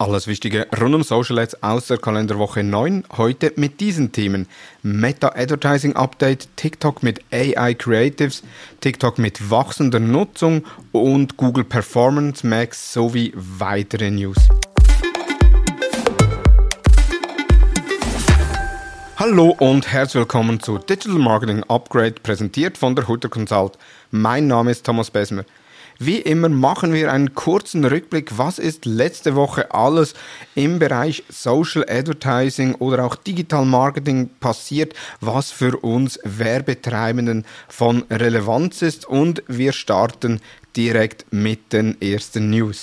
Alles Wichtige rund um Social Ads aus der Kalenderwoche 9. Heute mit diesen Themen. Meta Advertising Update, TikTok mit AI Creatives, TikTok mit wachsender Nutzung und Google Performance Max sowie weitere News. Hallo und herzlich willkommen zu Digital Marketing Upgrade, präsentiert von der Hutter Consult. Mein Name ist Thomas Besmer. Wie immer machen wir einen kurzen Rückblick, was ist letzte Woche alles im Bereich Social Advertising oder auch Digital Marketing passiert, was für uns Werbetreibenden von Relevanz ist und wir starten direkt mit den ersten News.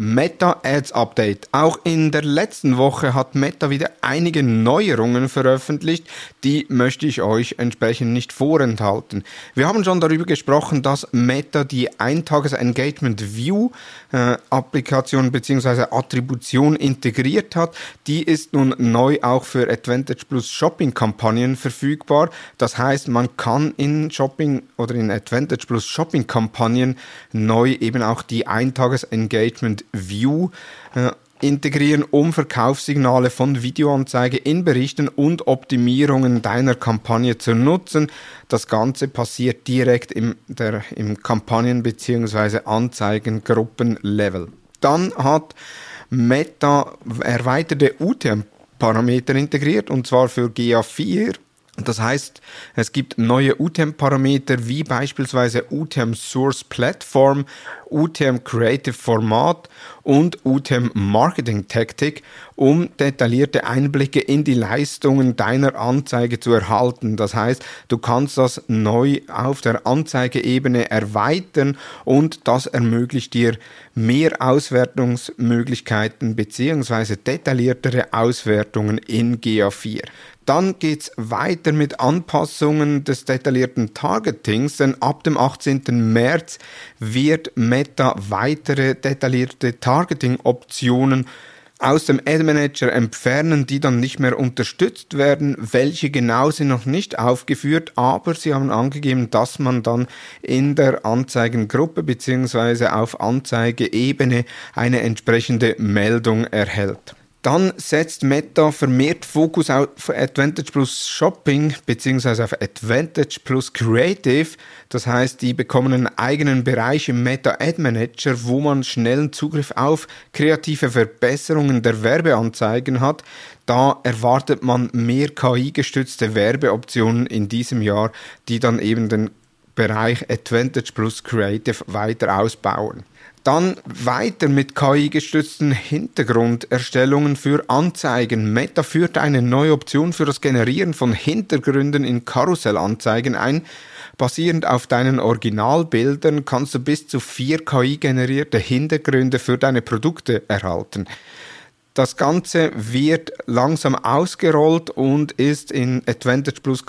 Meta Ads Update. Auch in der letzten Woche hat Meta wieder einige Neuerungen veröffentlicht, die möchte ich euch entsprechend nicht vorenthalten. Wir haben schon darüber gesprochen, dass Meta die Eintages Engagement View äh, Applikation bzw. Attribution integriert hat. Die ist nun neu auch für Advantage Plus Shopping Kampagnen verfügbar. Das heißt, man kann in Shopping oder in Advantage Plus Shopping Kampagnen neu eben auch die Eintages Engagement View äh, integrieren, um Verkaufssignale von Videoanzeige in Berichten und Optimierungen deiner Kampagne zu nutzen. Das Ganze passiert direkt im, der, im Kampagnen- bzw. Anzeigengruppenlevel. Dann hat Meta erweiterte UTM-Parameter integriert und zwar für GA4 das heißt, es gibt neue UTM-Parameter wie beispielsweise UTM Source Platform, UTM Creative Format und UTM Marketing Tactic, um detaillierte Einblicke in die Leistungen deiner Anzeige zu erhalten. Das heißt, du kannst das neu auf der Anzeigeebene erweitern und das ermöglicht dir mehr Auswertungsmöglichkeiten bzw. detailliertere Auswertungen in GA4. Dann geht's weiter mit Anpassungen des detaillierten Targetings, denn ab dem 18. März wird Meta weitere detaillierte Targeting-Optionen aus dem Ad Manager entfernen, die dann nicht mehr unterstützt werden. Welche genau sind noch nicht aufgeführt, aber sie haben angegeben, dass man dann in der Anzeigengruppe bzw. auf Anzeigeebene eine entsprechende Meldung erhält. Dann setzt Meta vermehrt Fokus auf Advantage Plus Shopping bzw. auf Advantage Plus Creative. Das heißt, die bekommen einen eigenen Bereich im Meta Ad Manager, wo man schnellen Zugriff auf kreative Verbesserungen der Werbeanzeigen hat. Da erwartet man mehr KI-gestützte Werbeoptionen in diesem Jahr, die dann eben den Bereich Advantage Plus Creative weiter ausbauen. Dann weiter mit KI-gestützten Hintergrunderstellungen für Anzeigen. Meta führt eine neue Option für das Generieren von Hintergründen in Karussellanzeigen ein. Basierend auf deinen Originalbildern kannst du bis zu vier KI-generierte Hintergründe für deine Produkte erhalten. Das Ganze wird langsam ausgerollt und ist in Advantage Plus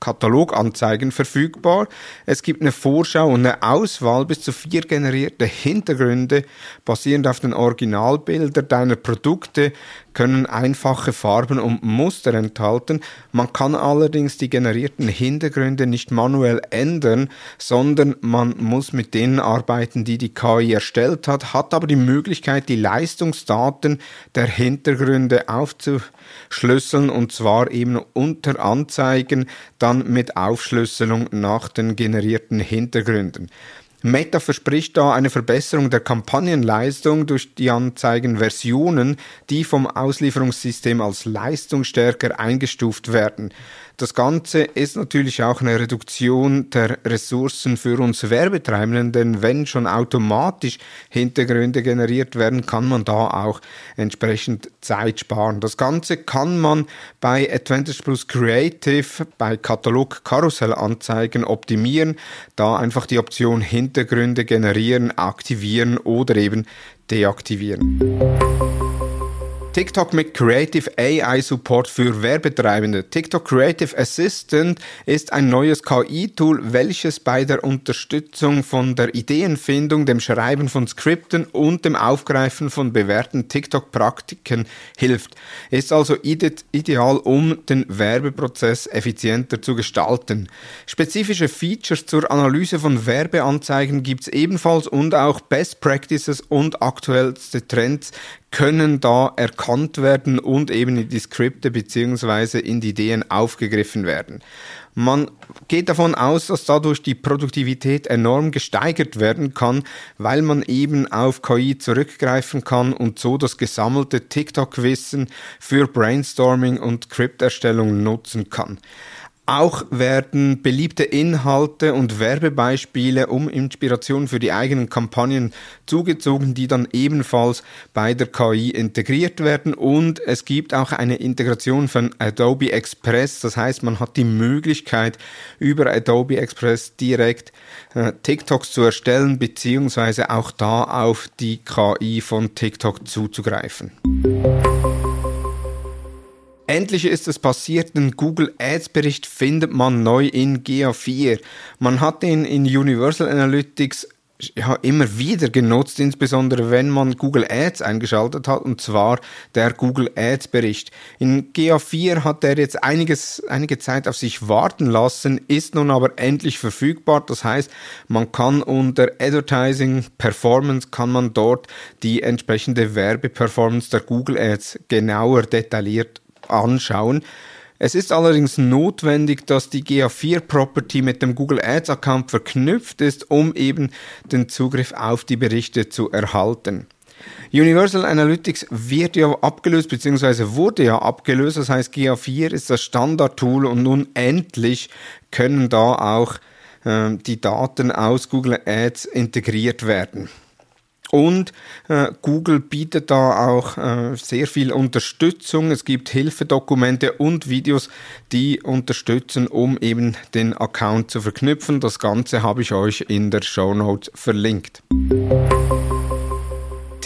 Kataloganzeigen verfügbar. Es gibt eine Vorschau und eine Auswahl bis zu vier generierte Hintergründe basierend auf den Originalbildern deiner Produkte können einfache Farben und Muster enthalten. Man kann allerdings die generierten Hintergründe nicht manuell ändern, sondern man muss mit denen arbeiten, die die KI erstellt hat, hat aber die Möglichkeit, die Leistungsdaten der Hintergründe aufzuschlüsseln und zwar eben unter Anzeigen dann mit Aufschlüsselung nach den generierten Hintergründen. Meta verspricht da eine Verbesserung der Kampagnenleistung durch die Anzeigenversionen, die vom Auslieferungssystem als leistungsstärker eingestuft werden. Das Ganze ist natürlich auch eine Reduktion der Ressourcen für uns Werbetreibenden, denn wenn schon automatisch Hintergründe generiert werden, kann man da auch entsprechend Zeit sparen. Das Ganze kann man bei Advantage Plus Creative, bei Katalog Karussellanzeigen optimieren, da einfach die Option Hintergründe generieren, aktivieren oder eben deaktivieren. TikTok mit Creative AI Support für Werbetreibende. TikTok Creative Assistant ist ein neues KI-Tool, welches bei der Unterstützung von der Ideenfindung, dem Schreiben von Skripten und dem Aufgreifen von bewährten TikTok-Praktiken hilft. Ist also ideal, um den Werbeprozess effizienter zu gestalten. Spezifische Features zur Analyse von Werbeanzeigen gibt es ebenfalls und auch Best Practices und aktuellste Trends können da erkannt werden und eben in die Skripte beziehungsweise in die Ideen aufgegriffen werden. Man geht davon aus, dass dadurch die Produktivität enorm gesteigert werden kann, weil man eben auf KI zurückgreifen kann und so das gesammelte TikTok-Wissen für Brainstorming und Skripterstellung nutzen kann. Auch werden beliebte Inhalte und Werbebeispiele um Inspiration für die eigenen Kampagnen zugezogen, die dann ebenfalls bei der KI integriert werden. Und es gibt auch eine Integration von Adobe Express. Das heißt, man hat die Möglichkeit, über Adobe Express direkt äh, TikToks zu erstellen, beziehungsweise auch da auf die KI von TikTok zuzugreifen. Endlich ist es passiert, den Google Ads Bericht findet man neu in GA4. Man hat ihn in Universal Analytics ja, immer wieder genutzt, insbesondere wenn man Google Ads eingeschaltet hat, und zwar der Google Ads Bericht. In GA4 hat er jetzt einiges, einige Zeit auf sich warten lassen, ist nun aber endlich verfügbar. Das heißt, man kann unter Advertising Performance kann man dort die entsprechende Werbeperformance der Google Ads genauer detailliert anschauen. Es ist allerdings notwendig, dass die GA4-Property mit dem Google Ads-Account verknüpft ist, um eben den Zugriff auf die Berichte zu erhalten. Universal Analytics wird ja abgelöst, beziehungsweise wurde ja abgelöst. Das heißt, GA4 ist das Standardtool und nun endlich können da auch äh, die Daten aus Google Ads integriert werden. Und äh, Google bietet da auch äh, sehr viel Unterstützung. Es gibt Hilfedokumente und Videos, die unterstützen, um eben den Account zu verknüpfen. Das Ganze habe ich euch in der Show Notes verlinkt.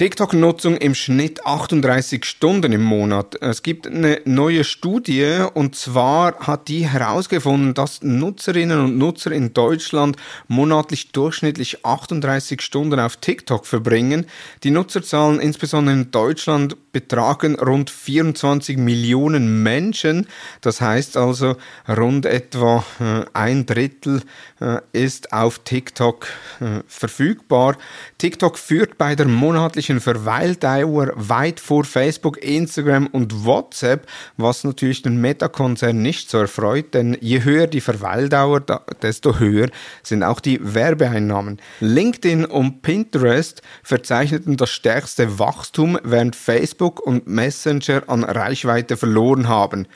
TikTok-Nutzung im Schnitt 38 Stunden im Monat. Es gibt eine neue Studie und zwar hat die herausgefunden, dass Nutzerinnen und Nutzer in Deutschland monatlich durchschnittlich 38 Stunden auf TikTok verbringen. Die Nutzerzahlen insbesondere in Deutschland betragen rund 24 Millionen Menschen. Das heißt also rund etwa äh, ein Drittel äh, ist auf TikTok äh, verfügbar. TikTok führt bei der monatlichen monatlichen Verweildauer weit vor Facebook, Instagram und WhatsApp, was natürlich den Meta-Konzern nicht so erfreut, denn je höher die Verweildauer, desto höher sind auch die Werbeeinnahmen. LinkedIn und Pinterest verzeichneten das stärkste Wachstum, während Facebook und Messenger an Reichweite verloren haben.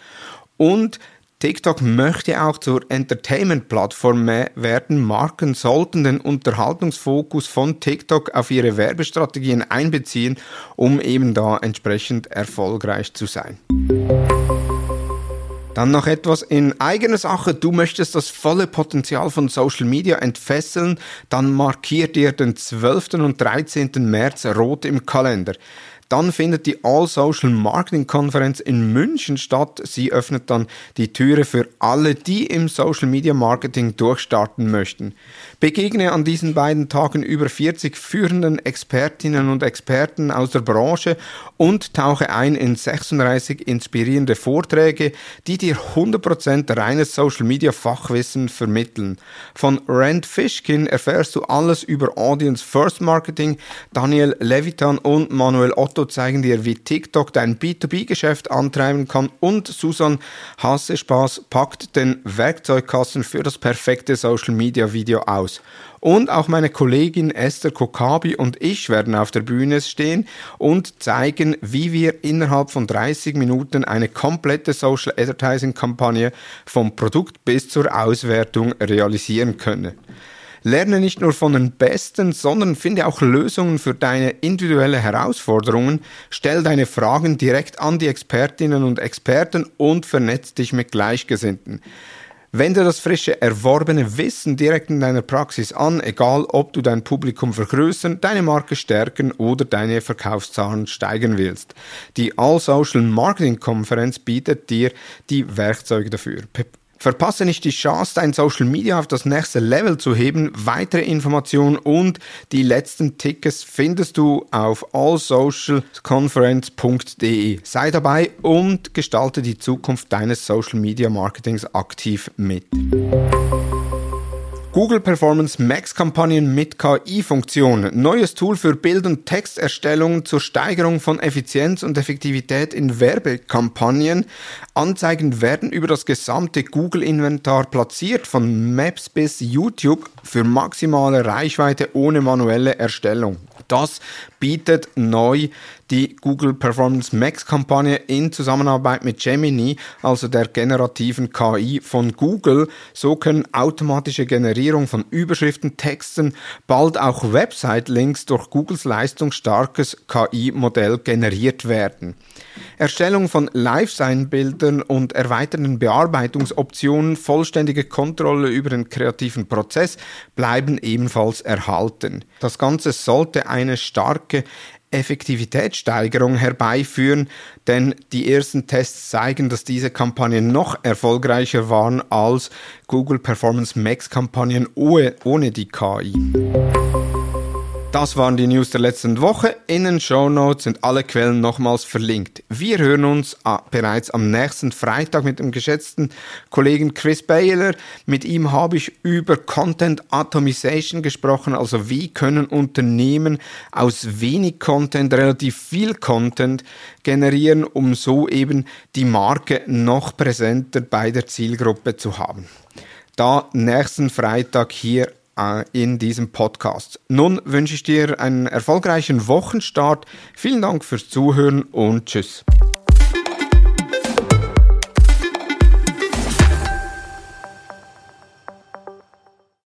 Und TikTok möchte auch zur Entertainment-Plattform werden. Marken sollten den Unterhaltungsfokus von TikTok auf ihre Werbestrategien einbeziehen, um eben da entsprechend erfolgreich zu sein. Dann noch etwas in eigener Sache. Du möchtest das volle Potenzial von Social Media entfesseln, dann markiert dir den 12. und 13. März rot im Kalender. Dann findet die All Social Marketing Konferenz in München statt. Sie öffnet dann die Türe für alle, die im Social Media Marketing durchstarten möchten. Begegne an diesen beiden Tagen über 40 führenden Expertinnen und Experten aus der Branche und tauche ein in 36 inspirierende Vorträge, die dir 100% reines Social Media Fachwissen vermitteln. Von Rand Fishkin erfährst du alles über Audience First Marketing, Daniel Levitan und Manuel Otto Otto zeigen dir, wie TikTok dein B2B-Geschäft antreiben kann und Susan Hassespaß packt den Werkzeugkasten für das perfekte Social-Media-Video aus. Und auch meine Kollegin Esther Kokabi und ich werden auf der Bühne stehen und zeigen, wie wir innerhalb von 30 Minuten eine komplette Social Advertising Kampagne vom Produkt bis zur Auswertung realisieren können. Lerne nicht nur von den Besten, sondern finde auch Lösungen für deine individuelle Herausforderungen. Stell deine Fragen direkt an die Expertinnen und Experten und vernetz dich mit Gleichgesinnten. Wende das frische erworbene Wissen direkt in deiner Praxis an, egal ob du dein Publikum vergrößern, deine Marke stärken oder deine Verkaufszahlen steigern willst. Die All Social Marketing Konferenz bietet dir die Werkzeuge dafür. Verpasse nicht die Chance, dein Social Media auf das nächste Level zu heben. Weitere Informationen und die letzten Tickets findest du auf allsocialconference.de. Sei dabei und gestalte die Zukunft deines Social Media Marketings aktiv mit. Google Performance Max Kampagnen mit KI-Funktion. Neues Tool für Bild- und Texterstellung zur Steigerung von Effizienz und Effektivität in Werbekampagnen. Anzeigen werden über das gesamte Google-Inventar platziert, von Maps bis YouTube, für maximale Reichweite ohne manuelle Erstellung. Das bietet neu die Google Performance Max Kampagne in Zusammenarbeit mit Gemini, also der generativen KI von Google. So können automatische Generierung von Überschriften, Texten, bald auch Website-Links durch Googles leistungsstarkes KI-Modell generiert werden. Erstellung von Live-Sign-Bildern und erweiterten Bearbeitungsoptionen, vollständige Kontrolle über den kreativen Prozess bleiben ebenfalls erhalten. Das Ganze sollte eine starke Effektivitätssteigerung herbeiführen, denn die ersten Tests zeigen, dass diese Kampagnen noch erfolgreicher waren als Google Performance Max Kampagnen ohne die KI. Das waren die News der letzten Woche. In den Show Notes sind alle Quellen nochmals verlinkt. Wir hören uns ah, bereits am nächsten Freitag mit dem geschätzten Kollegen Chris Baylor. Mit ihm habe ich über Content Atomization gesprochen, also wie können Unternehmen aus wenig Content relativ viel Content generieren, um so eben die Marke noch präsenter bei der Zielgruppe zu haben. Da nächsten Freitag hier in diesem Podcast. Nun wünsche ich dir einen erfolgreichen Wochenstart. Vielen Dank fürs Zuhören und tschüss.